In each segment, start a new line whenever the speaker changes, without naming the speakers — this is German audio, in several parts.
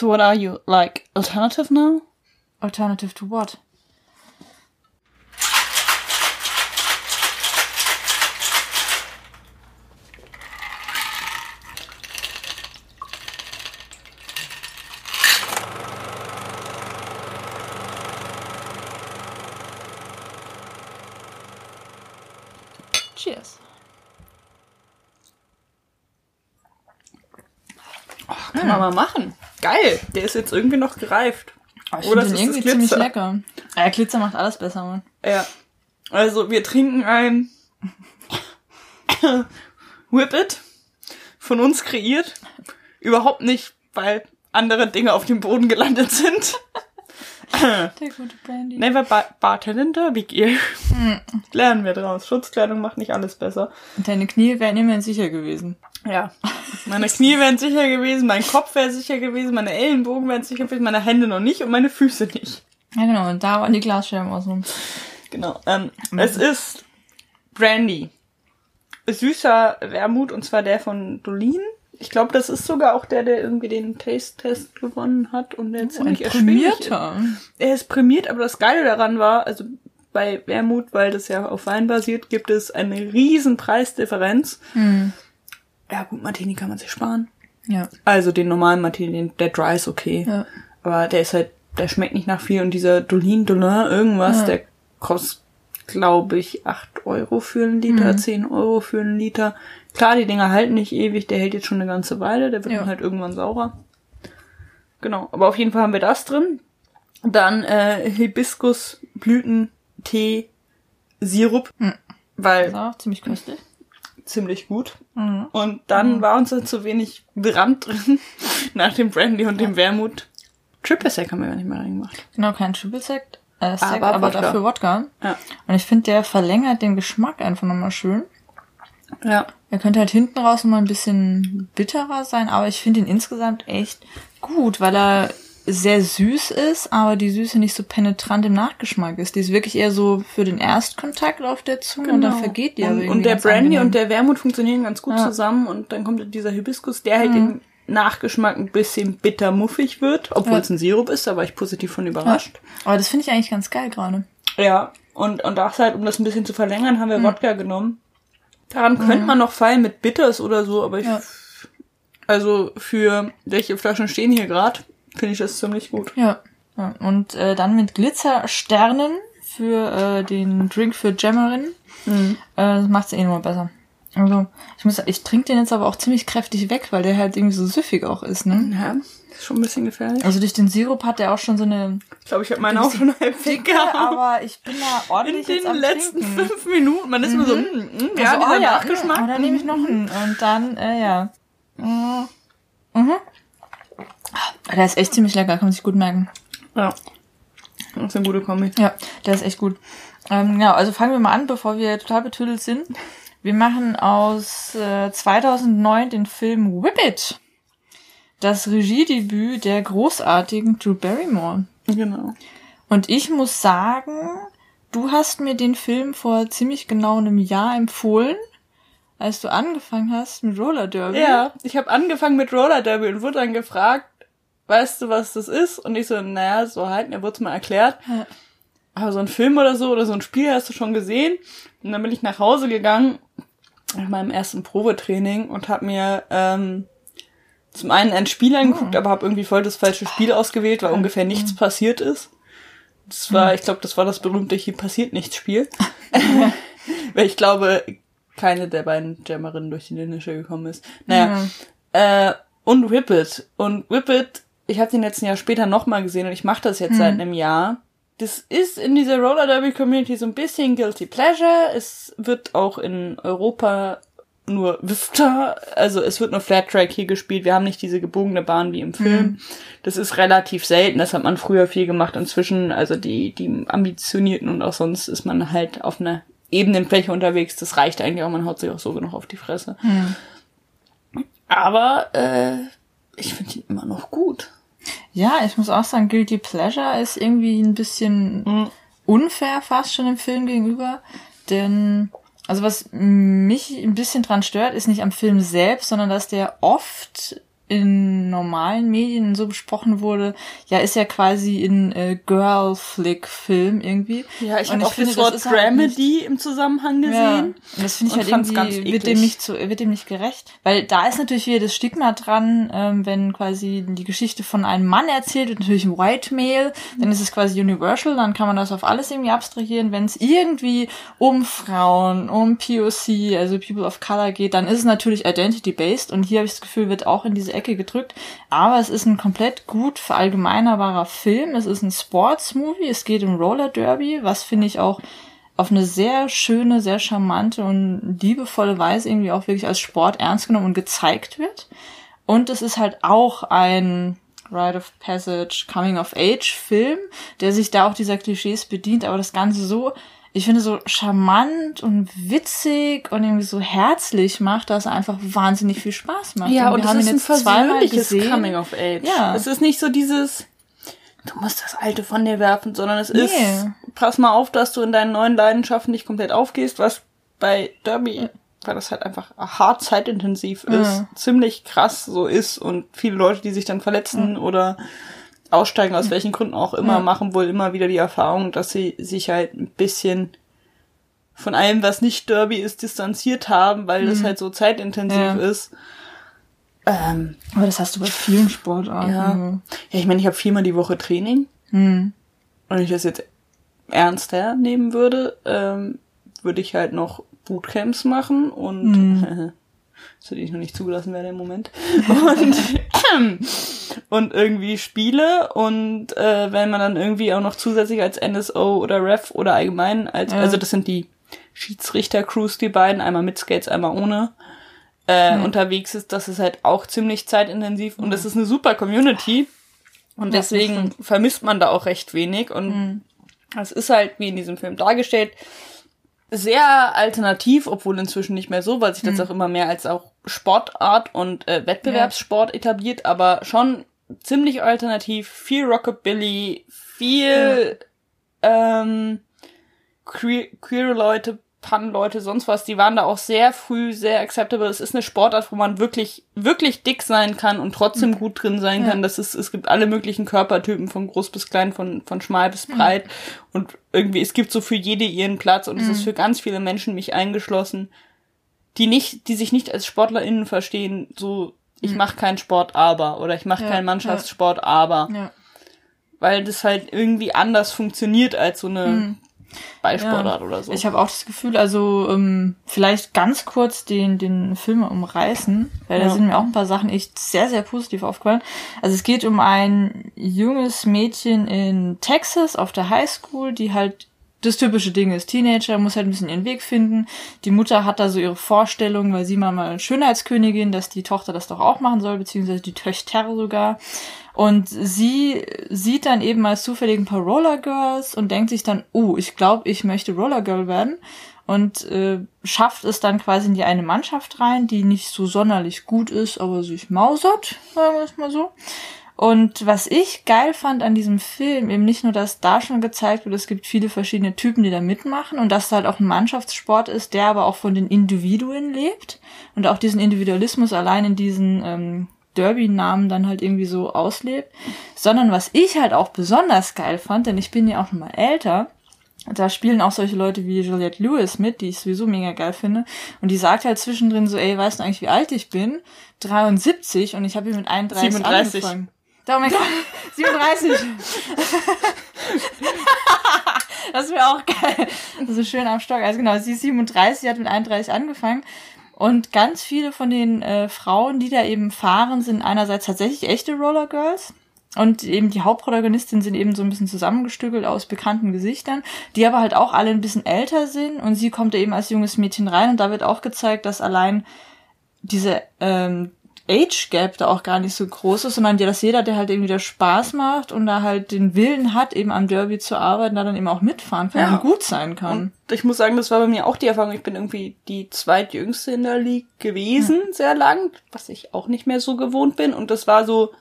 So what are you, like, alternative now?
Alternative to what?
Geil. Der ist jetzt irgendwie noch gereift.
Oh, ich
Oder
den
ist
irgendwie ziemlich lecker. Ja, Glitzer macht alles besser, Mann.
Ja. Also, wir trinken ein Whippet. Von uns kreiert. Überhaupt nicht, weil andere Dinge auf dem Boden gelandet sind.
Der gute Brandy.
Never bar Bartending Derby Gear. Lernen wir draus. Schutzkleidung macht nicht alles besser.
Deine Knie wären immerhin sicher gewesen.
Ja. Meine Knie wären sicher gewesen, mein Kopf wäre sicher gewesen, meine Ellenbogen wären sicher gewesen, meine Hände noch nicht und meine Füße nicht.
Ja, genau. Und da waren die Glasscherben außen.
Genau. Ähm, Es ist Brandy. Süßer Wermut und zwar der von Dolin. Ich glaube, das ist sogar auch der, der irgendwie den Taste-Test gewonnen hat und der ziemlich erschwinglich ist.
Prämierter.
Er ist prämiert, aber das Geile daran war, also bei Wermut, weil das ja auf Wein basiert, gibt es eine riesen Preisdifferenz.
Hm.
Ja gut, Martini kann man sich sparen.
Ja.
Also den normalen Martini, der Dry ist okay.
Ja.
Aber der ist halt, der schmeckt nicht nach viel und dieser Dolin Dolin irgendwas,
Ja.
der kostet, glaube ich, 8 Euro für einen Liter,
Mhm.
10 Euro für einen Liter. Klar, die Dinger halten nicht ewig, der hält jetzt schon eine ganze Weile, der wird
Ja.
dann halt irgendwann saurer. Genau, aber auf jeden Fall haben wir das drin. Dann äh, Hibiskusblüten-Tee Sirup,
Mhm.
weil
auch ziemlich köstlich.
ziemlich gut.
Mhm.
Und dann war uns da zu wenig Brand drin nach dem Brandy und dem Wermut. Triple Sec haben wir gar nicht mehr reingemacht.
Genau, kein Triple Sect, äh, Sec,
Aber
aber,
Wodka.
dafür Wodka.
Ja.
Und ich finde, der verlängert den Geschmack einfach nochmal schön.
Ja.
Er könnte halt hinten raus nochmal ein bisschen bitterer sein, aber ich finde ihn insgesamt echt gut, weil er sehr süß ist, aber die Süße nicht so penetrant im Nachgeschmack ist. Die ist wirklich eher so für den Erstkontakt auf der Zunge und dann vergeht die
und,
irgendwie
und der Brandy
angenehm.
und der Wermut funktionieren ganz gut
Ja.
zusammen und dann kommt dieser Hibiskus, der halt im Nachgeschmack ein bisschen bitter muffig wird, obwohl
Ja.
es ein Sirup ist, da war ich positiv von überrascht.
Aber das finde ich eigentlich ganz geil gerade.
Ja, und, und das halt, um das ein bisschen zu verlängern, haben wir Wodka genommen. Daran könnte man noch feilen mit Bitters oder so, aber ich,
Ja.
also für welche Flaschen stehen hier gerade, finde ich das ziemlich gut.
Ja. ja. Und äh, dann mit Glitzersternen für äh, den Drink für Jammerin.
Mhm.
Äh, das macht's eh nochmal besser. Also, ich muss ich trinke den jetzt aber auch ziemlich kräftig weg, weil der halt irgendwie so süffig auch ist, ne?
Ja, ist schon ein bisschen gefährlich.
Also durch den Sirup hat der auch schon so eine
Ich glaube, ich habe meine auch schon halb
dicke,
gehabt.
aber ich bin da
In
ordentlich jetzt
den
am
letzten
Trinken.
fünf Minuten, man ist immer so, mm, mm, ja,
also,
dieser
oh ja,
Nachgeschmack.
Oh, dann nehme ich noch einen. Und dann, äh, ja. Mhm. Mhm. Der ist echt ziemlich lecker, kann man sich gut merken.
Ja. Das ist eine gute Kombi.
Ja, der ist echt gut. Ähm, ja, also fangen wir mal an, bevor wir total betüdelt sind. Wir machen aus äh, 2009 den Film Whip It. Das Regiedebüt der großartigen Drew Barrymore.
Genau.
Und ich muss sagen, du hast mir den Film vor ziemlich genau einem Jahr empfohlen, als du angefangen hast mit Roller Derby.
Ja, ich habe angefangen mit Roller Derby und wurde dann gefragt, weißt du, was das ist? Und ich so, naja, so halt, mir wurde mal erklärt.
Ja.
Aber so ein Film oder so oder so ein Spiel hast du schon gesehen. Und dann bin ich nach Hause gegangen nach meinem ersten Probetraining und habe mir ähm, zum einen ein Spiel angeguckt, aber habe irgendwie voll das falsche Spiel ausgewählt, weil ungefähr nichts passiert ist. Das war, ich glaube, das war das berühmte hier passiert nichts Spiel. weil ich glaube, keine der beiden Jammerinnen durch die Linische gekommen ist. Naja, äh, und Whip It. Und Whip It, ich habe den letzten Jahr später nochmal gesehen und ich mache das jetzt seit einem Jahr. Das ist in dieser Roller Derby Community so ein bisschen Guilty Pleasure. Es wird auch in Europa nur Vista, also es wird nur Flat Track hier gespielt. Wir haben nicht diese gebogene Bahn wie im Film. Das ist relativ selten. Das hat man früher viel gemacht. Inzwischen, also die, die Ambitionierten und auch sonst ist man halt auf einer Ebenenfläche unterwegs. Das reicht eigentlich auch. Man haut sich auch so genug auf die Fresse. Aber äh, ich finde ihn immer noch gut.
Ja, ich muss auch sagen, Guilty Pleasure ist irgendwie ein bisschen unfair fast schon dem Film gegenüber. Denn, also was mich ein bisschen dran stört, ist nicht am Film selbst, sondern dass der oft in normalen Medien so besprochen wurde, ja, ist ja quasi in äh, Girl-Flick-Film irgendwie.
Ja, ich habe auch finde, das Wort halt Dramedy halt im Zusammenhang gesehen. Ja, und
das finde ich halt irgendwie, wird dem, nicht zu, wird dem nicht gerecht. Weil da ist natürlich wieder das Stigma dran, ähm, wenn quasi die Geschichte von einem Mann erzählt wird, natürlich ein White Male, dann ist es quasi universal, dann kann man das auf alles irgendwie abstrahieren. Wenn es irgendwie um Frauen, um POC, also People of Color geht, dann ist es natürlich identity-based und hier habe ich das Gefühl, wird auch in diese Ecke gedrückt. Aber es ist ein komplett gut verallgemeinerbarer Film. Es ist ein Sports-Movie. Es geht um Roller Derby, was finde ich auch auf eine sehr schöne, sehr charmante und liebevolle Weise irgendwie auch wirklich als Sport ernst genommen und gezeigt wird. Und es ist halt auch ein Rite of Passage, Coming of Age Film, der sich da auch dieser Klischees bedient, aber das Ganze so ich finde, so charmant und witzig und irgendwie so herzlich macht, dass er einfach wahnsinnig viel Spaß macht.
Ja, und, und es ist ein versöhnliches Coming of Age. Ja. Es ist nicht so dieses, du musst das Alte von dir werfen, sondern es nee. ist, pass mal auf, dass du in deinen neuen Leidenschaften nicht komplett aufgehst, was bei Derby, weil das halt einfach hart zeitintensiv ist, ja. ziemlich krass so ist und viele Leute, die sich dann verletzen ja. oder aussteigen, aus welchen Gründen auch immer, ja. machen wohl immer wieder die Erfahrung, dass sie sich halt ein bisschen von allem, was nicht Derby ist, distanziert haben, weil mhm. das halt so zeitintensiv ja. ist.
Ähm, Aber das hast du bei vielen Sportarten.
Ja, ja ich meine, ich habe viermal die Woche Training. Mhm. Und wenn ich das jetzt ernster nehmen würde, ähm, würde ich halt noch Bootcamps machen und mhm. zu denen ich noch nicht zugelassen werde im Moment. Und, und irgendwie Spiele und äh, wenn man dann irgendwie auch noch zusätzlich als NSO oder Ref oder allgemein als, ja. also das sind die Schiedsrichter-Crews, die beiden, einmal mit Skates, einmal ohne, äh, mhm. unterwegs ist, das ist halt auch ziemlich zeitintensiv und das ist eine super Community und deswegen vermisst man da auch recht wenig und mhm. es ist halt, wie in diesem Film dargestellt, sehr alternativ, obwohl inzwischen nicht mehr so, weil sich das mhm. auch immer mehr als auch Sportart und äh, Wettbewerbssport ja. etabliert, aber schon ziemlich alternativ, viel Rockabilly, viel ja. ähm, queer, queer Leute, Pun-Leute, sonst was, die waren da auch sehr früh sehr acceptable. Es ist eine Sportart, wo man wirklich, wirklich dick sein kann und trotzdem mhm. gut drin sein ja. kann. Das ist, es gibt alle möglichen Körpertypen, von groß bis klein, von, von schmal bis mhm. breit. Mhm. Und irgendwie, es gibt so für jede ihren Platz und mhm. es ist mhm. für ganz viele Menschen, mich eingeschlossen, die nicht, die sich nicht als SportlerInnen verstehen, so, ich mhm. mache keinen Sport, aber, oder ich mache ja, keinen Mannschaftssport, ja. aber. Ja. Weil das halt irgendwie anders funktioniert als so eine Ballsportart ja, oder so.
Ich habe auch das Gefühl, also ähm, vielleicht ganz kurz den, den Film umreißen, weil ja. da sind mir auch ein paar Sachen echt sehr, sehr positiv aufgefallen. Also es geht um ein junges Mädchen in Texas auf der Highschool, die halt das typische Ding ist, Teenager muss halt ein bisschen ihren Weg finden. Die Mutter hat da so ihre Vorstellung, weil sie mal mal Schönheitskönigin, dass die Tochter das doch auch machen soll, beziehungsweise die Töchter sogar. Und sie sieht dann eben als zufällig ein paar Roller Girls und denkt sich dann, oh, ich glaube, ich möchte Roller Girl werden. Und äh, schafft es dann quasi in die eine Mannschaft rein, die nicht so sonderlich gut ist, aber sich mausert, sagen wir es mal so. Und was ich geil fand an diesem Film, eben nicht nur, dass da schon gezeigt wird, es gibt viele verschiedene Typen, die da mitmachen und dass es halt auch ein Mannschaftssport ist, der aber auch von den Individuen lebt und auch diesen Individualismus allein in diesen ähm, Derby-Namen dann halt irgendwie so auslebt, sondern was ich halt auch besonders geil fand, denn ich bin ja auch schon mal älter, da spielen auch solche Leute wie Juliette Lewis mit, die ich sowieso mega geil finde. Und die sagt halt zwischendrin so, ey, weißt du eigentlich, wie alt ich bin? 73 und ich habe hier mit 31 37. angefangen. Oh mein Gott, 37. das wäre auch geil. So schön am Stock. Also genau, sie ist 37, hat mit 31 angefangen. Und ganz viele von den äh, Frauen, die da eben fahren, sind einerseits tatsächlich echte Roller Girls. Und eben die Hauptprotagonistin sind eben so ein bisschen zusammengestückelt aus bekannten Gesichtern, die aber halt auch alle ein bisschen älter sind. Und sie kommt da eben als junges Mädchen rein und da wird auch gezeigt, dass allein diese ähm, Age Gap da auch gar nicht so groß ist, sondern ja, dass jeder, der halt eben wieder Spaß macht und da halt den Willen hat, eben am Derby zu arbeiten, da dann eben auch mitfahren kann ja. und gut sein kann. Und
ich muss sagen, das war bei mir auch die Erfahrung. Ich bin irgendwie die zweitjüngste in der League gewesen, ja. sehr lang, was ich auch nicht mehr so gewohnt bin. Und das war so,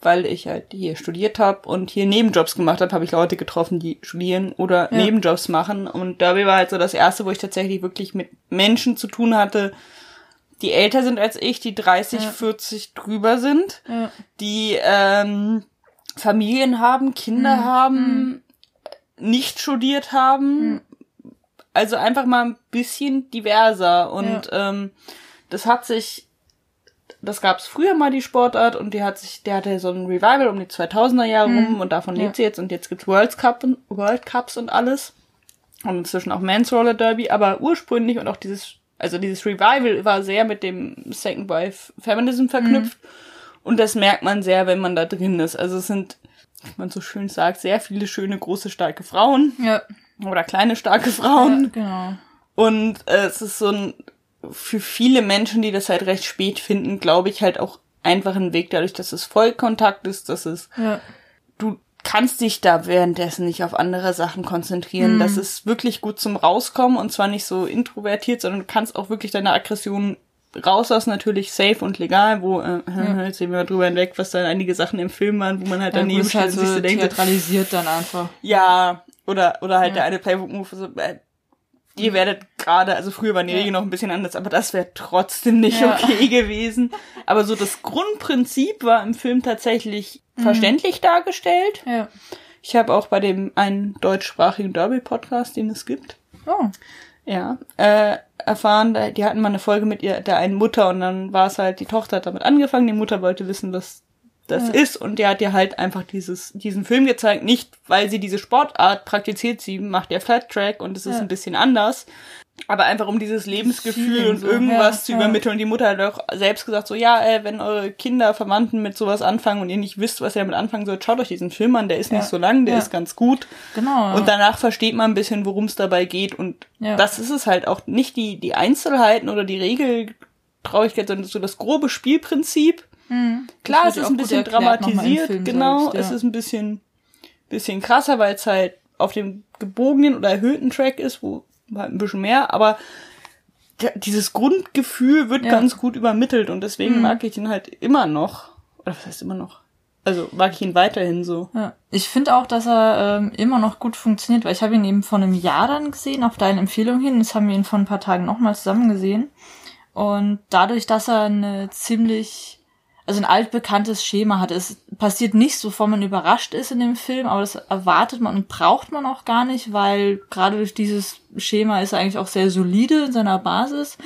weil ich halt hier studiert habe und hier Nebenjobs gemacht habe, habe ich Leute getroffen, die studieren oder ja. Nebenjobs machen. Und Derby war halt so das erste, wo ich tatsächlich wirklich mit Menschen zu tun hatte, die älter sind als ich, die 30,
Ja.
40 drüber sind,
Ja.
die ähm, Familien haben, Kinder
Mhm.
haben, nicht studiert haben.
Mhm.
Also einfach mal ein bisschen diverser. Und ähm, das hat sich, das gab es früher mal die Sportart und die hat sich, der hatte so ein Revival um die 2000er Jahre rum und davon
Mhm. Ja.
lebt sie jetzt und jetzt gibt's World Cup und World Cups und alles. Und inzwischen auch Men's Roller Derby, aber ursprünglich und auch dieses, also dieses Revival war sehr mit dem Second Wife Feminism verknüpft. Und das merkt man sehr, wenn man da drin ist. Also es sind, wie man so schön sagt, sehr viele schöne, große, starke Frauen
Ja.
oder kleine, starke Frauen.
ja genau.
Und äh, es ist so ein, für viele Menschen, die das halt recht spät finden, glaube ich, halt auch einfach ein Weg, dadurch, dass es Vollkontakt ist, dass es,
Ja.
du kannst dich da währenddessen nicht auf andere Sachen konzentrieren.
Mhm.
Das ist wirklich gut zum Rauskommen und zwar nicht so introvertiert, sondern du kannst auch wirklich deine Aggression rauslassen, natürlich safe und legal, wo, äh, jetzt sehen wir mal drüber hinweg, was dann einige Sachen im Film waren, wo man halt
Ja,
daneben
ist
steht
halt
und sich
so
so denkt,
theatralisiert dann einfach.
ja, oder, oder halt der eine Playbook-Move, so, äh, ihr werdet gerade, also früher waren die
Ja.
Regeln noch ein bisschen anders, aber das wäre trotzdem nicht
Ja.
okay gewesen. Aber so das Grundprinzip war im Film tatsächlich
Mhm.
verständlich dargestellt.
Ja.
Ich habe auch bei dem einen deutschsprachigen Derby-Podcast, den es gibt,
Oh.
ja, äh, erfahren, die hatten mal eine Folge mit ihr, der einen Mutter und dann war es halt, die Tochter hat damit angefangen, die Mutter wollte wissen, was das
Ja.
ist und der hat ihr halt einfach dieses, diesen Film gezeigt, nicht weil sie diese Sportart praktiziert, sie macht ja Flat Track und es ist
Ja.
ein bisschen anders, aber einfach um dieses Lebensgefühl und
so,
irgendwas
ja,
zu übermitteln und die Mutter hat auch selbst gesagt so, ja, äh, wenn eure Kinder, Verwandten mit sowas anfangen und ihr nicht wisst, was ihr damit anfangen sollt, schaut euch diesen Film an, der ist nicht so lang, der ist ganz gut
Genau.
und danach versteht man ein bisschen, worum es dabei geht. Und das ist es halt auch nicht die, die Einzelheiten oder die Regeltraurigkeit, sondern so das grobe Spielprinzip.
Mhm.
Klar, es ist ein bisschen
erklärt
dramatisiert, genau.
selbst, ja.
Es ist ein bisschen, bisschen krasser, weil es halt auf dem gebogenen oder erhöhten Track ist, wo halt ein bisschen mehr, aber dieses Grundgefühl wird
Ja.
ganz gut übermittelt und deswegen
Mhm.
mag ich ihn halt immer noch. Oder was heißt immer noch? Also mag ich ihn weiterhin so.
Ja. Ich finde auch, dass er ähm, immer noch gut funktioniert, weil ich habe ihn eben vor einem Jahr dann gesehen, auf deine Empfehlung hin. Jetzt haben wir ihn vor ein paar Tagen nochmal zusammen gesehen. Und dadurch, dass er eine ziemlich, also ein altbekanntes Schema hat, es passiert nicht so, bevor man überrascht ist in dem Film, aber das erwartet man und braucht man auch gar nicht, weil gerade durch dieses Schema ist er eigentlich auch sehr solide in seiner Basis.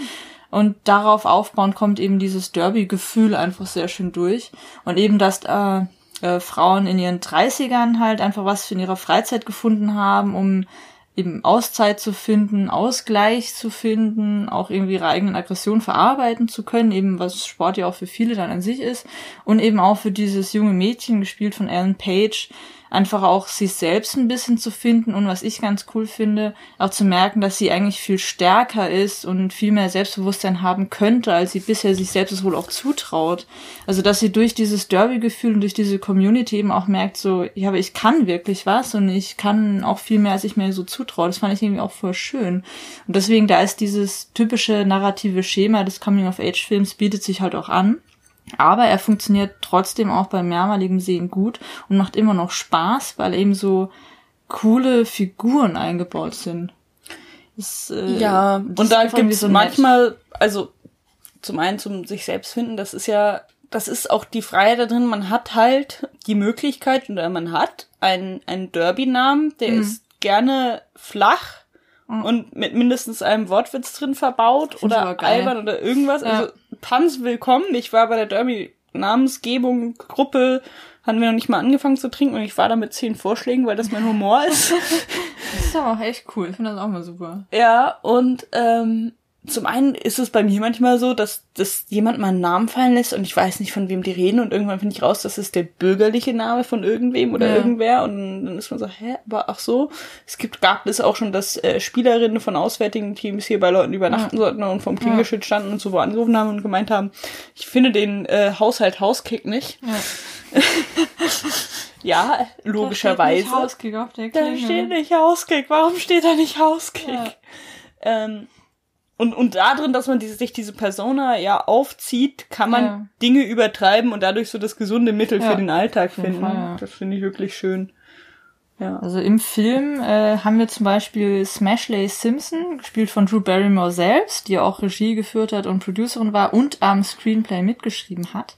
Und darauf aufbauend kommt eben dieses Derby-Gefühl einfach sehr schön durch. Und eben, dass äh, äh, Frauen in ihren 30ern halt einfach was in ihrer Freizeit gefunden haben, um eben Auszeit zu finden, Ausgleich zu finden, auch irgendwie ihre eigenen Aggressionen verarbeiten zu können, eben was Sport ja auch für viele dann an sich ist. Und eben auch für dieses junge Mädchen, gespielt von Ellen Page, einfach auch sich selbst ein bisschen zu finden und was ich ganz cool finde, auch zu merken, dass sie eigentlich viel stärker ist und viel mehr Selbstbewusstsein haben könnte, als sie bisher sich selbst es wohl auch zutraut. Also, dass sie durch dieses Derby-Gefühl und durch diese Community eben auch merkt, so, ja, aber ich kann wirklich was und ich kann auch viel mehr, als ich mir so zutraue. Das fand ich irgendwie auch voll schön. Und deswegen, da ist dieses typische narrative Schema des Coming-of-Age-Films bietet sich halt auch an. Aber er funktioniert trotzdem auch bei mehrmaligem Sehen gut und macht immer noch Spaß, weil eben so coole Figuren eingebaut sind. Das, äh,
Ja, und da gibt es
so nett.
manchmal, also zum einen zum sich selbst finden, das ist ja, das ist auch die Freiheit da drin, man hat halt die Möglichkeit oder man hat einen, einen Derby-Namen, der
Mhm.
ist gerne flach und mit mindestens einem Wortwitz drin verbaut oder albern oder irgendwas.
Ja.
Also Tanz willkommen. Ich war bei der Derby-Namensgebung, Gruppe, hatten wir noch nicht mal angefangen zu trinken und ich war da mit zehn Vorschlägen, weil das mein Humor ist.
Das ist aber auch echt cool. Ich finde das auch mal super.
Ja, und ähm, zum einen ist es bei mir manchmal so, dass, dass jemand mal einen Namen fallen lässt und ich weiß nicht, von wem die reden und irgendwann finde ich raus, das ist der bürgerliche Name von irgendwem oder
Ja.
irgendwer und dann ist man so, hä, aber ach so. Es gibt, gab es auch schon, dass äh, Spielerinnen von auswärtigen Teams hier bei Leuten übernachten sollten und vom Klingelschild standen und so wo angerufen haben und gemeint haben, ich finde den äh, Haushalt Hauskick nicht.
Ja.
Ja, logischerweise.
Da steht nicht Hauskick auf der
Da
Klingel.
steht nicht Hauskick. Warum steht da nicht Hauskick?
Ja.
Ähm, und, und da drin, dass man diese, sich diese Persona ja aufzieht, kann man
Ja.
Dinge übertreiben und dadurch so das gesunde Mittel
Ja,
für den Alltag finden.
Fall, ja.
Das finde ich wirklich schön. Ja.
Also im Film äh, haben wir zum Beispiel Smashley Simpson, gespielt von Drew Barrymore selbst, die auch Regie geführt hat und Producerin war und am Screenplay mitgeschrieben hat.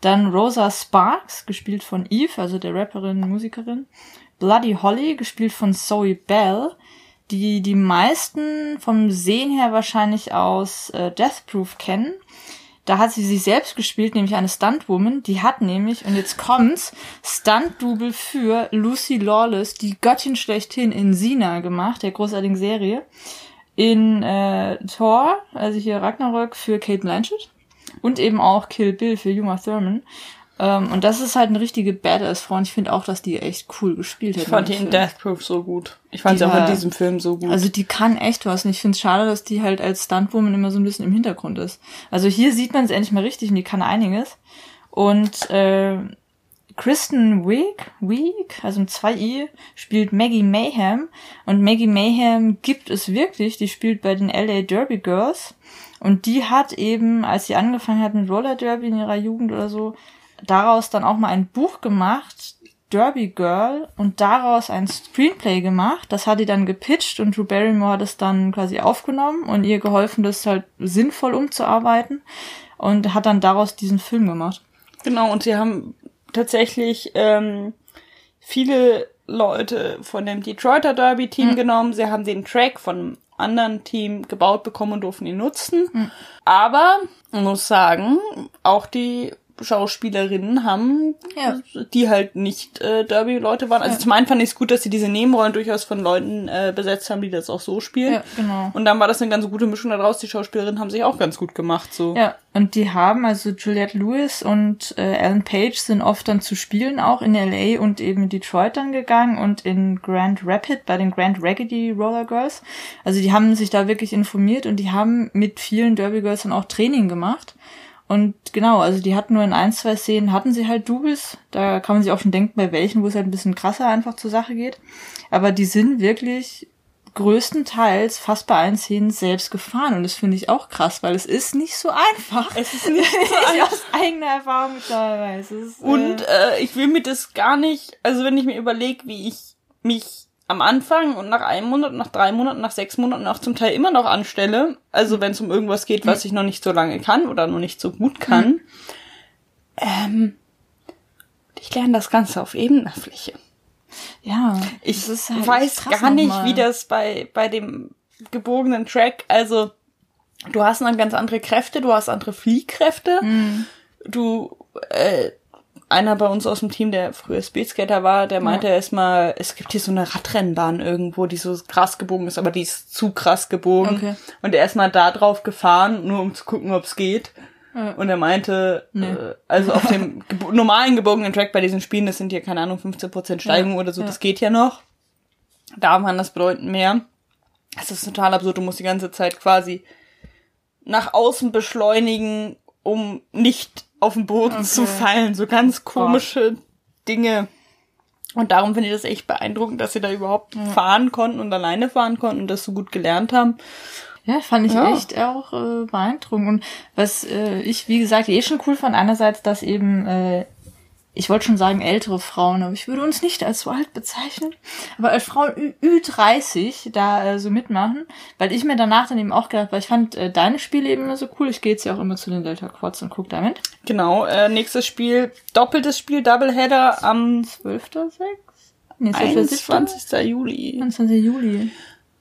Dann Rosa Sparks, gespielt von Eve, also der Rapperin, Musikerin. Bloody Holly, gespielt von Zoe Bell, die die meisten vom Sehen her wahrscheinlich aus äh, Death Proof kennen. Da hat sie sich selbst gespielt, nämlich eine Stuntwoman. Die hat nämlich, und jetzt kommt's, Stunt-Double für Lucy Lawless, die Göttin schlechthin in Sina gemacht, der großartigen Serie. In äh, Thor, also hier Ragnarök für Kate Blanchett. Und eben auch Kill Bill für Uma Thurman. Ähm, und das ist halt eine richtige Badass-Frau. Und ich finde auch, dass die echt cool gespielt hat.
Ich fand die in Death Proof so gut. Ich fand sie auch in diesem Film so gut.
Also die kann echt was. Und ich finde es schade, dass die halt als Stuntwoman immer so ein bisschen im Hintergrund ist. Also hier sieht man es endlich mal richtig und die kann einiges. Und äh, Kristen Wiig, Wiig, also ein 2i, spielt Maggie Mayhem. Und Maggie Mayhem gibt es wirklich. Die spielt bei den LA Derby Girls. Und die hat eben, als sie angefangen hat mit Roller Derby in ihrer Jugend oder so, daraus dann auch mal ein Buch gemacht, Derby Girl, und daraus ein Screenplay gemacht. Das hat die dann gepitcht und Drew Barrymore hat es dann quasi aufgenommen und ihr geholfen, das halt sinnvoll umzuarbeiten und hat dann daraus diesen Film gemacht.
Genau, und sie haben tatsächlich ähm, viele Leute von dem Detroiter Derby-Team
Mhm.
genommen. Sie haben den Track von einem anderen Team gebaut bekommen und durften ihn nutzen. Aber man muss sagen, auch die Schauspielerinnen haben,
Ja.
die halt nicht äh, Derby-Leute waren. Also zum einen fand ich es gut, dass sie diese Nebenrollen durchaus von Leuten äh, besetzt haben, die das auch so spielen.
Ja, genau.
Und dann war das eine ganz gute Mischung daraus. Die Schauspielerinnen haben sich auch ganz gut gemacht. So.
Ja, und die haben, also Juliette Lewis und äh, Ellen Page sind oft dann zu Spielen auch in LA und eben in Detroit dann gegangen und in Grand Rapid bei den Grand Raggedy Roller Girls. Also die haben sich da wirklich informiert und die haben mit vielen Derby Girls dann auch Training gemacht. Und genau, also die hatten nur in ein, zwei Szenen hatten sie halt Doubles. Da kann man sich auch schon denken, bei welchen, wo es halt ein bisschen krasser einfach zur Sache geht. Aber die sind wirklich größtenteils fast bei allen Szenen selbst gefahren und das finde ich auch krass, weil es ist nicht so einfach.
Es ist nicht so
ich aus eigener Erfahrung mittlerweile ist,
Und
äh,
äh, ich will mir das gar nicht, also wenn ich mir überlege, wie ich mich am Anfang und nach einem Monat, nach drei Monaten, nach sechs Monaten auch zum Teil immer noch anstelle, also wenn es um irgendwas geht, was ich noch nicht so lange kann oder noch nicht so gut kann, ähm, ich lerne das Ganze auf ebener Fläche.
ja,
Ich
halt
weiß gar nicht,
nochmal.
wie das bei, bei dem gebogenen Track, also du hast dann ganz andere Kräfte, du hast andere Fliehkräfte,
Mhm.
du, äh, einer bei uns aus dem Team, der früher Speedskater war, der meinte erstmal, es gibt hier so eine Radrennbahn irgendwo, die so krass gebogen ist, aber die ist zu krass gebogen.
Okay.
Und er ist mal da drauf gefahren, nur um zu gucken, ob es geht.
Ja.
Und er meinte,
Nee.
äh, also auf dem gebo normalen gebogenen Track bei diesen Spielen, das sind hier, keine Ahnung, 15% Steigung oder so,
ja.
das geht ja noch. Da waren das bedeutend mehr. Es ist total absurd, du musst die ganze Zeit quasi nach außen beschleunigen, um nicht auf den Boden zu fallen. So ganz komische Dinge. Und darum finde ich das echt beeindruckend, dass sie da überhaupt fahren konnten und alleine fahren konnten und das so gut gelernt haben.
Ja, fand ich
Ja.
echt auch äh, beeindruckend. Und was äh, ich, wie gesagt, eh schon cool fand, einerseits, dass eben, äh, ich wollte schon sagen ältere Frauen, aber ich würde uns nicht als so alt bezeichnen, aber als Frauen Ü Ü30 da äh, so mitmachen, weil ich mir danach dann eben auch gedacht, weil ich fand äh, deine Spiele eben immer so cool, ich gehe jetzt ja auch immer zu den Delta Quads und guck damit.
Genau, äh, nächstes Spiel, doppeltes Spiel, Doubleheader am
12.6? Nee, 12.7.
21. Juli.
21. Juli.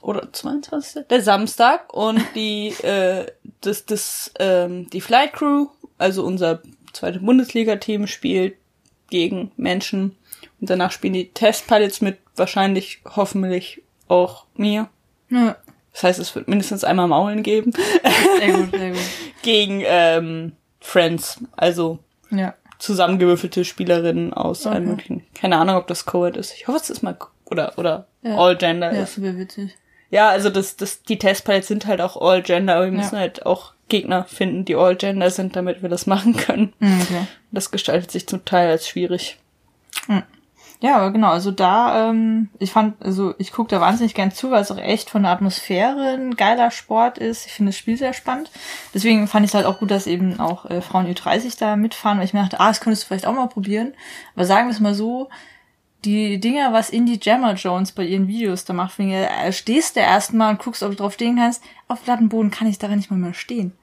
Oder 22. Der Samstag und die, äh, das, das, ähm, die Flight Crew, also unser zweite Bundesliga-Team spielt gegen Menschen und danach spielen die Testpilots mit wahrscheinlich, hoffentlich auch mir.
Ja,
Das heißt, es wird mindestens einmal Maulen geben
sehr gut, sehr gut.
gegen ähm, Friends, also
Ja.
zusammengewürfelte Spielerinnen aus allen
Okay.
möglichen. Keine Ahnung, ob das Coed ist. Ich hoffe, es ist mal oder oder
Ja.
All Gender
Ja,
ist.
wäre witzig.
Ja, also das das die Testpilots sind halt auch All Gender, aber wir
Ja.
müssen halt auch Gegner finden, die All Gender sind, damit wir das machen können.
Mhm, Okay.
Das gestaltet sich zum Teil als schwierig.
Ja, aber genau, also da, ähm, ich fand, also ich gucke da wahnsinnig gern zu, weil es auch echt von der Atmosphäre ein geiler Sport ist. Ich finde das Spiel sehr spannend. Deswegen fand ich es halt auch gut, dass eben auch äh, Frauen Ü30 da mitfahren, weil ich mir dachte, ah, das könntest du vielleicht auch mal probieren. Aber sagen wir es mal so, die Dinger, was Indie Jammer Jones bei ihren Videos da macht, wenn ihr äh, stehst du erstmal und guckst, ob du drauf stehen kannst, auf Plattenboden kann ich daran nicht mal mehr stehen.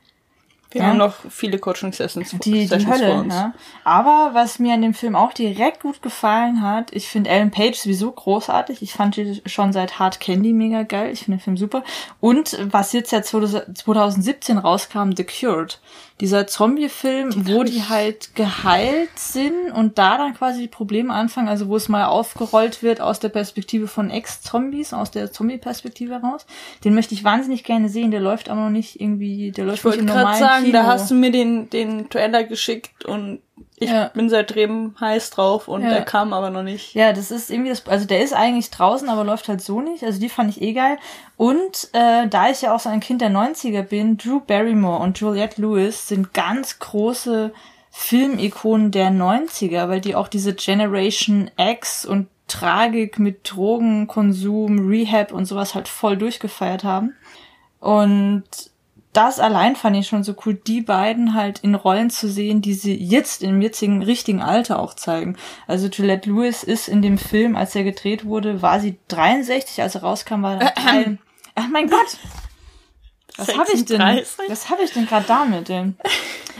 Wir
Ja.
haben noch viele Coaching-Sessions
Die, die Hölle,
uns.
ja. Aber was mir an dem Film auch direkt gut gefallen hat, ich finde Ellen Page sowieso großartig. Ich fand sie schon seit Hard Candy mega geil. Ich finde den Film super. Und was jetzt ja 2017 rauskam, The Cured. Dieser Zombie-Film, wo die halt geheilt sind und da dann quasi die Probleme anfangen, also wo es mal aufgerollt wird aus der Perspektive von Ex-Zombies, aus der Zombie-Perspektive heraus. Den möchte ich wahnsinnig gerne sehen. Der läuft aber noch nicht irgendwie, der läuft
Ich wollte
nicht im
gerade
normalen
sagen,
Kino.
da hast du mir den, den Trailer geschickt und ich
Ja.
bin seitdem heiß drauf und
Ja.
der kam aber noch nicht.
Ja, das ist irgendwie das, also der ist eigentlich draußen, aber läuft halt so nicht. Also die fand ich eh geil. Und äh, da ich ja auch so ein Kind der 90er bin, Drew Barrymore und Juliette Lewis sind ganz große Filmikonen der 90er, weil die auch diese Generation X und Tragik mit Drogenkonsum, Rehab und sowas halt voll durchgefeiert haben. Und das allein fand ich schon so cool, die beiden halt in Rollen zu sehen, die sie jetzt im jetzigen richtigen Alter auch zeigen. Also Juliette Lewis ist in dem Film, als er gedreht wurde, war sie 63, als er rauskam, war er Ach mein Gott! Was habe ich denn?
36?
Was habe ich denn gerade damit denn?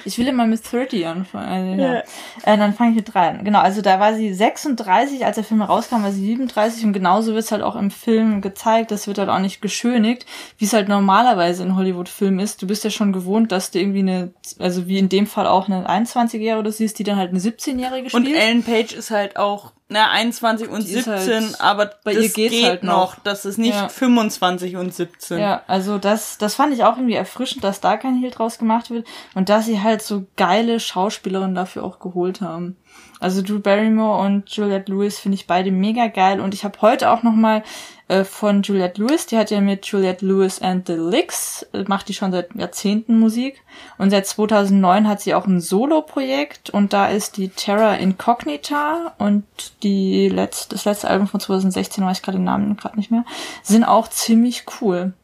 Ich will immer mit 30 anfangen. Also, ja. Äh, dann fange ich mit drei an. Genau, also da war sie 36, als der Film rauskam, war sie 37 und genauso wird's halt auch im Film gezeigt. Das wird halt auch nicht geschönigt, wie es halt normalerweise in Hollywood-Filmen ist. Du bist ja schon gewohnt, dass du irgendwie eine, also wie in dem Fall auch eine 21-Jährige siehst, die dann halt eine 17-Jährige
Und
spielt.
Ellen Page ist halt auch, na, 21 und
Die ist
17,
halt-
aber
bei
das
ihr geht's
geht
halt noch.
noch. Das ist nicht
Ja.
25 und 17.
Ja, also das, das fand ich auch irgendwie erfrischend, dass da kein Hehl draus gemacht wird und dass sie halt so geile Schauspielerinnen dafür auch geholt haben. Also Drew Barrymore und Juliette Lewis finde ich beide mega geil und ich habe heute auch noch mal äh, von Juliette Lewis, die hat ja mit Juliette Lewis and the Licks, äh, macht die schon seit Jahrzehnten Musik und seit 2009 hat sie auch ein Solo-Projekt und da ist die Terra Incognita und die letzte, das letzte Album von 2016, weiß ich gerade den Namen gerade nicht mehr, sind auch ziemlich cool.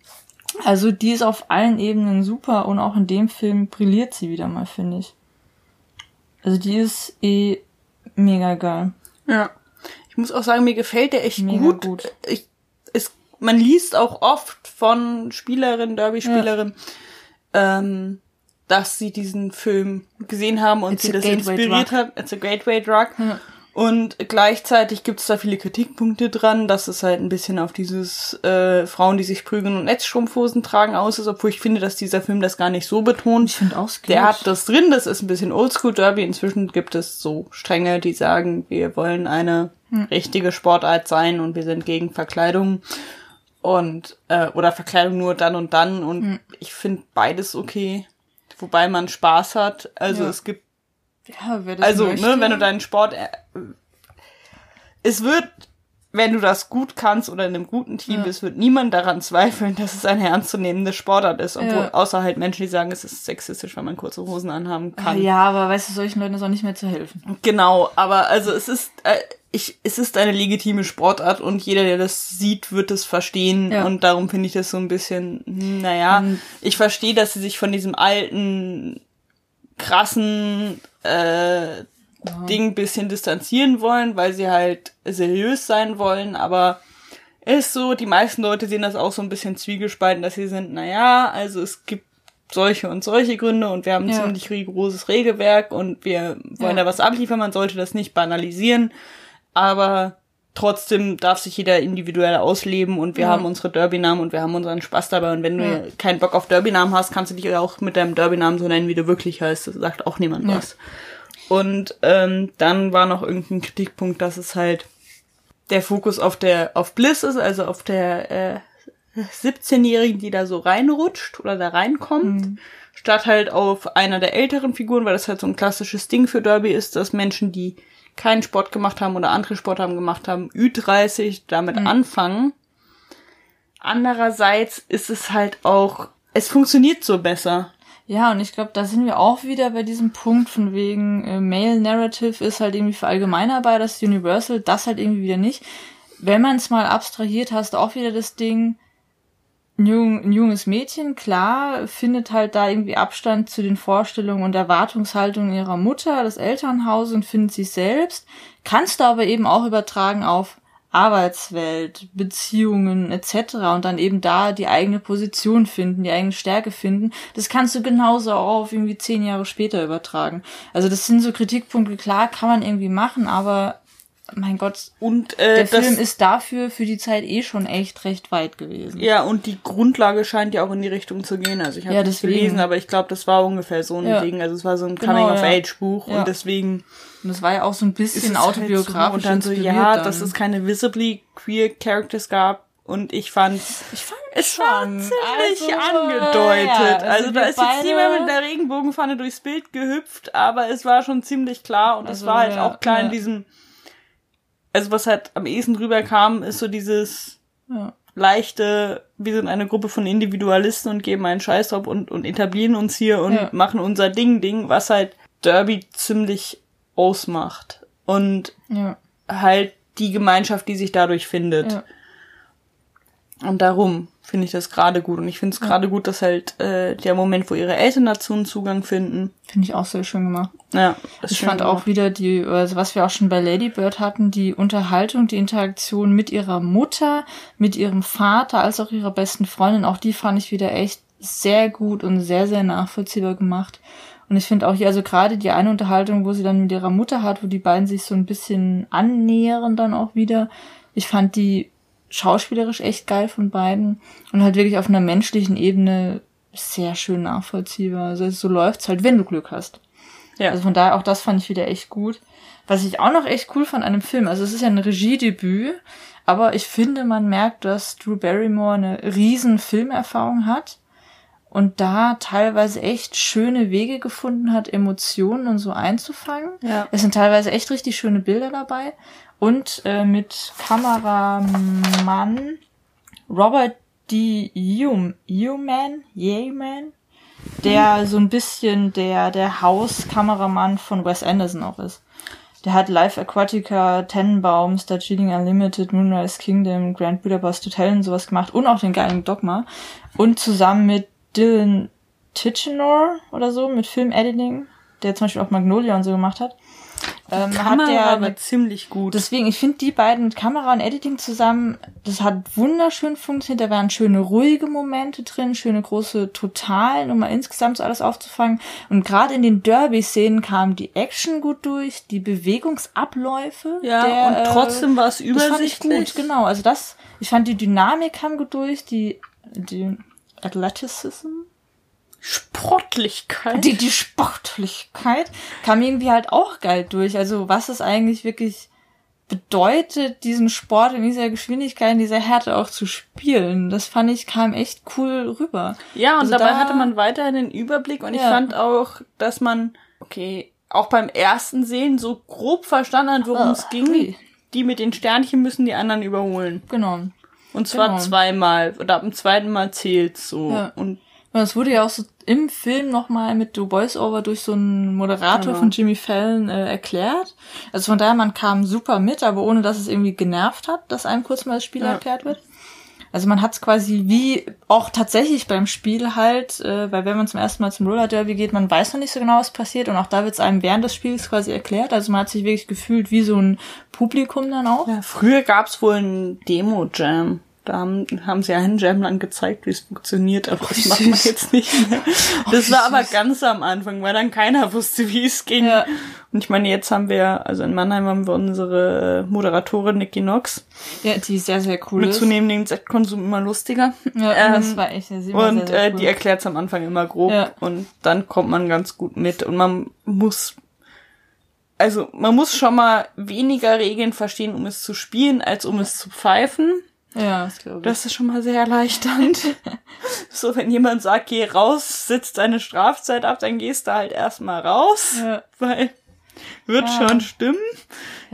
Also die ist auf allen Ebenen super und auch in dem Film brilliert sie wieder mal, finde ich. Also die ist eh mega geil.
Ja. Ich muss auch sagen, mir gefällt der echt
Mega
gut.
gut.
Ich, es, man liest auch oft von Spielerinnen, Derby-Spielerinnen, ähm, dass sie diesen Film gesehen haben und
It's
sie das inspiriert
drug.
hat. It's a gateway drug. Und gleichzeitig gibt es da viele Kritikpunkte dran, dass es halt ein bisschen auf dieses äh, Frauen, die sich prügeln und Netzstrumpfhosen tragen aus ist, obwohl ich finde, dass dieser Film das gar nicht so betont.
Ich finde auch es
Der hat das drin, das ist ein bisschen Oldschool Derby. Inzwischen gibt es so Stränge, die sagen, wir wollen eine richtige Sportart sein und wir sind gegen Verkleidung und äh, oder Verkleidung nur dann und dann und ich finde beides okay, wobei man Spaß hat. Also
Ja.
es gibt
ja, wer das
also
möchte.
ne, wenn du deinen Sport äh, es wird wenn du das gut kannst oder in einem guten Team
Ja.
bist, wird niemand daran zweifeln, dass es eine ernstzunehmende Sportart ist. Obwohl,
Ja.
außer halt Menschen, die sagen, es ist sexistisch, wenn man kurze Hosen anhaben kann.
ja, aber weißt du, solchen Leuten ist auch nicht mehr zu helfen.
Genau, aber also es ist, äh, ich, es ist eine legitime Sportart und jeder, der das sieht, wird es verstehen.
Ja.
Und darum finde ich das so ein bisschen, hm, naja,
Ähm,
ich verstehe, dass sie sich von diesem alten, krassen äh, Ding bisschen distanzieren wollen, weil sie halt seriös sein wollen, aber ist so, die meisten Leute sehen das auch so ein bisschen zwiegespalten, dass sie sind, naja, also es gibt solche und solche Gründe und wir haben ein
Ja.
ziemlich rigoroses Regelwerk und wir wollen
Ja.
da was abliefern, man sollte das nicht banalisieren, aber trotzdem darf sich jeder individuell ausleben und wir
Ja.
haben unsere Derby-Namen und wir haben unseren Spaß dabei und wenn
Ja.
du keinen Bock auf Derby-Namen hast, kannst du dich auch mit deinem Derby-Namen so nennen, wie du wirklich heißt, das sagt auch niemand
Ja.
was. Und ähm, dann war noch irgendein Kritikpunkt, dass es halt der Fokus auf der auf Bliss ist, also auf der äh, 17-Jährigen, die da so reinrutscht oder da reinkommt, statt halt auf einer der älteren Figuren, weil das halt so ein klassisches Ding für Derby ist, dass Menschen, die keinen Sport gemacht haben oder andere Sport haben gemacht haben, Ü30 damit anfangen. Andererseits ist es halt auch, es funktioniert so besser.
Ja, und ich glaube, da sind wir auch wieder bei diesem Punkt von wegen äh, Male Narrative ist halt irgendwie verallgemeinerbar, das Universal, das halt irgendwie wieder nicht. Wenn man es mal abstrahiert, hast du auch wieder das Ding, ein, jung, ein junges Mädchen, klar, findet halt da irgendwie Abstand zu den Vorstellungen und Erwartungshaltungen ihrer Mutter, das Elternhaus und findet sich selbst. Kannst du aber eben auch übertragen auf Arbeitswelt, Beziehungen etc. und dann eben da die eigene Position finden, die eigene Stärke finden. Das kannst du genauso auch auf irgendwie zehn Jahre später übertragen. Also das sind so Kritikpunkte, klar, kann man irgendwie machen, aber mein Gott,
Und äh,
der
das,
Film ist dafür für die Zeit eh schon echt recht weit gewesen.
ja, und die Grundlage scheint ja auch in die Richtung zu gehen. Also ich habe
Ja, deswegen.
gelesen, aber ich glaube, das war ungefähr so ein
Ja.
Ding. Also es war so ein
Genau,
Coming-of-Age-Buch
Ja.
und deswegen
Und das war ja auch so ein bisschen
es halt
autobiografisch
so, und dann so, ja,
dann.
dass es keine visibly queer Characters gab und ich fand
ich fand
es
schon.
ziemlich
Also,
angedeutet.
ja,
also, da
wir
ist jetzt niemand mit der Regenbogenpfanne durchs Bild gehüpft, aber es war schon ziemlich klar und es
Also,
war halt
ja,
auch klar in
ja.
diesem, also was halt am ehesten rüberkam, ist so dieses
Ja.
leichte, wir sind eine Gruppe von Individualisten und geben einen Scheiß drauf und, und etablieren uns hier und
Ja.
machen unser Ding, Ding, was halt Derby ziemlich ausmacht. Und
Ja.
halt die Gemeinschaft, die sich dadurch findet. Und darum finde ich das gerade gut. Und ich finde es gerade gut, dass halt äh, der Moment, wo ihre Eltern dazu einen Zugang finden.
Finde ich auch sehr schön gemacht.
Ja,
Ich fand auch
gemacht.
wieder die, also was wir auch schon bei Lady Bird hatten, die Unterhaltung, die Interaktion mit ihrer Mutter, mit ihrem Vater, als auch ihrer besten Freundin, auch die fand ich wieder echt sehr gut und sehr, sehr nachvollziehbar gemacht. Und ich finde auch hier, also gerade die eine Unterhaltung, wo sie dann mit ihrer Mutter hat, wo die beiden sich so ein bisschen annähern dann auch wieder. Ich fand die schauspielerisch echt geil von beiden und halt wirklich auf einer menschlichen Ebene sehr schön nachvollziehbar. Also so läuft's halt, wenn du Glück hast.
Ja.
Also von daher auch das fand ich wieder echt gut. Was ich auch noch echt cool fand an dem Film, also es ist ja ein Regiedebüt, aber ich finde, man merkt, dass Drew Barrymore eine riesen Filmerfahrung hat und da teilweise echt schöne Wege gefunden hat, Emotionen und so einzufangen.
Ja.
Es sind teilweise echt richtig schöne Bilder dabei und äh, mit Kameramann Robert D. Yeoman, Yeoman, der so ein bisschen der, der Hauskameramann von Wes Anderson auch ist. Der hat Live Aquatica, Tannenbaum, Darjeeling Unlimited, Moonrise Kingdom, Grand Budapest Hotel und sowas gemacht und auch den geilen Dogma. Und zusammen mit Dylan Tichenor oder so, mit Filmediting, der zum Beispiel auch Magnolia und so gemacht hat. Ähm,
Kamera
hat der
war ziemlich gut.
Deswegen, ich finde die beiden mit Kamera und Editing zusammen, das hat wunderschön funktioniert. Da waren schöne ruhige Momente drin, schöne große Totalen, um mal insgesamt so alles aufzufangen. Und gerade in den Derby-Szenen kam die Action gut durch, die Bewegungsabläufe.
ja,
der,
und
äh,
trotzdem war es
das fand ich
übersichtlich.
gut, genau. Also das, ich fand die Dynamik kam gut durch, die, die Athleticism,
Sportlichkeit.
die, die Sportlichkeit kam irgendwie halt auch geil durch. Also was es eigentlich wirklich bedeutet, diesen Sport in dieser Geschwindigkeit, in dieser Härte auch zu spielen. Das fand ich, kam echt cool rüber.
Ja, und
Also
dabei
da-
hatte man weiterhin den Überblick und ich
Ja.
fand auch, dass man, okay, auch beim ersten Sehen so grob verstanden hat, worum es
Ah,
ging. Die mit den Sternchen müssen die anderen überholen.
Genau.
Und zwar
Genau.
zweimal. Und ab dem zweiten Mal zählt's so.
Ja.
Und
es wurde ja auch so im Film nochmal mit The Voice-Over durch so einen Moderator
Genau.
von Jimmy Fallon äh, erklärt. Also von daher, man kam super mit, aber ohne dass es irgendwie genervt hat, dass einem kurz mal das Spiel
Ja.
erklärt wird. Also man hat es quasi wie auch tatsächlich beim Spiel halt, äh, weil wenn man zum ersten Mal zum Roller Derby geht, man weiß noch nicht so genau, was passiert und auch da wird es einem während des Spiels quasi erklärt. Also man hat sich wirklich gefühlt wie so ein Publikum dann auch.
ja, früher gab's wohl einen Demo-Jam. Da haben, haben sie einen Jam lang gezeigt, wie es funktioniert, aber das
wie
macht man jetzt nicht mehr. Das
wie
war aber ganz am Anfang, weil dann keiner wusste, wie es ging.
Ja.
Und ich meine, jetzt haben wir, also in Mannheim haben wir unsere äh, Moderatorin Nikki Knox.
Ja, die sehr, sehr cool
Mit
ist.
zunehmendem Insektkonsum immer lustiger.
Ja,
Ähm,
das war echt sie war
Und
sehr, sehr
äh,
cool.
die erklärt's am Anfang immer grob
Ja.
und dann kommt man ganz gut mit und man muss also man muss schon mal weniger Regeln verstehen, um es zu spielen, als um es zu pfeifen.
Ja, das glaube ich.
Das ist schon mal sehr erleichternd. so, wenn jemand sagt, geh raus, sitzt deine Strafzeit ab, dann gehst du halt erstmal raus,
Ja.
weil wird
Ja.
schon stimmen.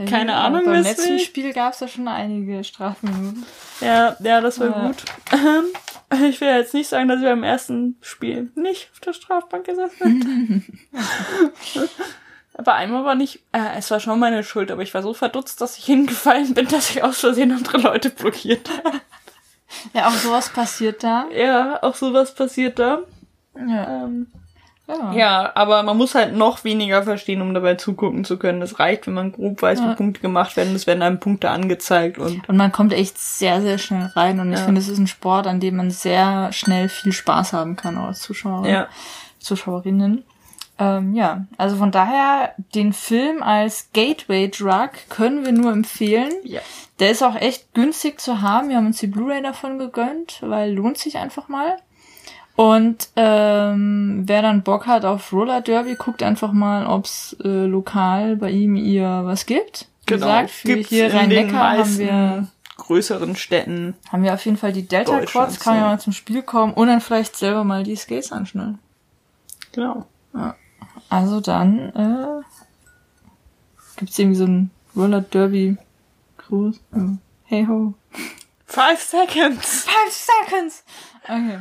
Keine
Ja,
Ahnung,
Beim letzten Spiel gab es ja schon einige Strafminuten.
Ja, ja, das war gut. Ich will jetzt nicht sagen, dass wir beim ersten Spiel nicht auf der Strafbank gesessen sind. Aber einmal war nicht, äh, es war schon meine Schuld, aber ich war so verdutzt, dass ich hingefallen bin, dass ich aus Versehen andere Leute blockiert habe.
Ja, auch sowas passiert da.
Ja, auch sowas passiert da.
Ja.
Ähm,
ja.
ja, aber man muss halt noch weniger verstehen, um dabei zugucken zu können. Das reicht, wenn man grob weiß,
Ja.
wo Punkte gemacht werden. Es werden einem Punkte angezeigt und
Und man kommt echt sehr, sehr schnell rein. Und ich
Ja.
finde, es ist ein Sport, an dem man sehr schnell viel Spaß haben kann auch als Zuschauer.
ja.
Zuschauerinnen. Ähm, ja, also von daher, den Film als Gateway-Drug können wir nur empfehlen.
Ja.
Der ist auch echt günstig zu haben. Wir haben uns die Blu-ray davon gegönnt, weil lohnt sich einfach mal. Und ähm, wer dann Bock hat auf Roller Derby, guckt einfach mal, ob's äh, lokal bei ihm ihr was gibt. Wie
Genau.
gesagt, für
Gibt's
hier Rhein-Neckar haben wir
größeren Städten.
haben wir auf jeden Fall die Delta Quads, kann man ja
ja.
mal zum Spiel kommen und dann vielleicht selber mal die Skates anschnallen.
Genau.
Also dann äh, gibt's irgendwie so ein Roller Derby Cruise. Hey ho.
Five seconds.
Five seconds. Okay.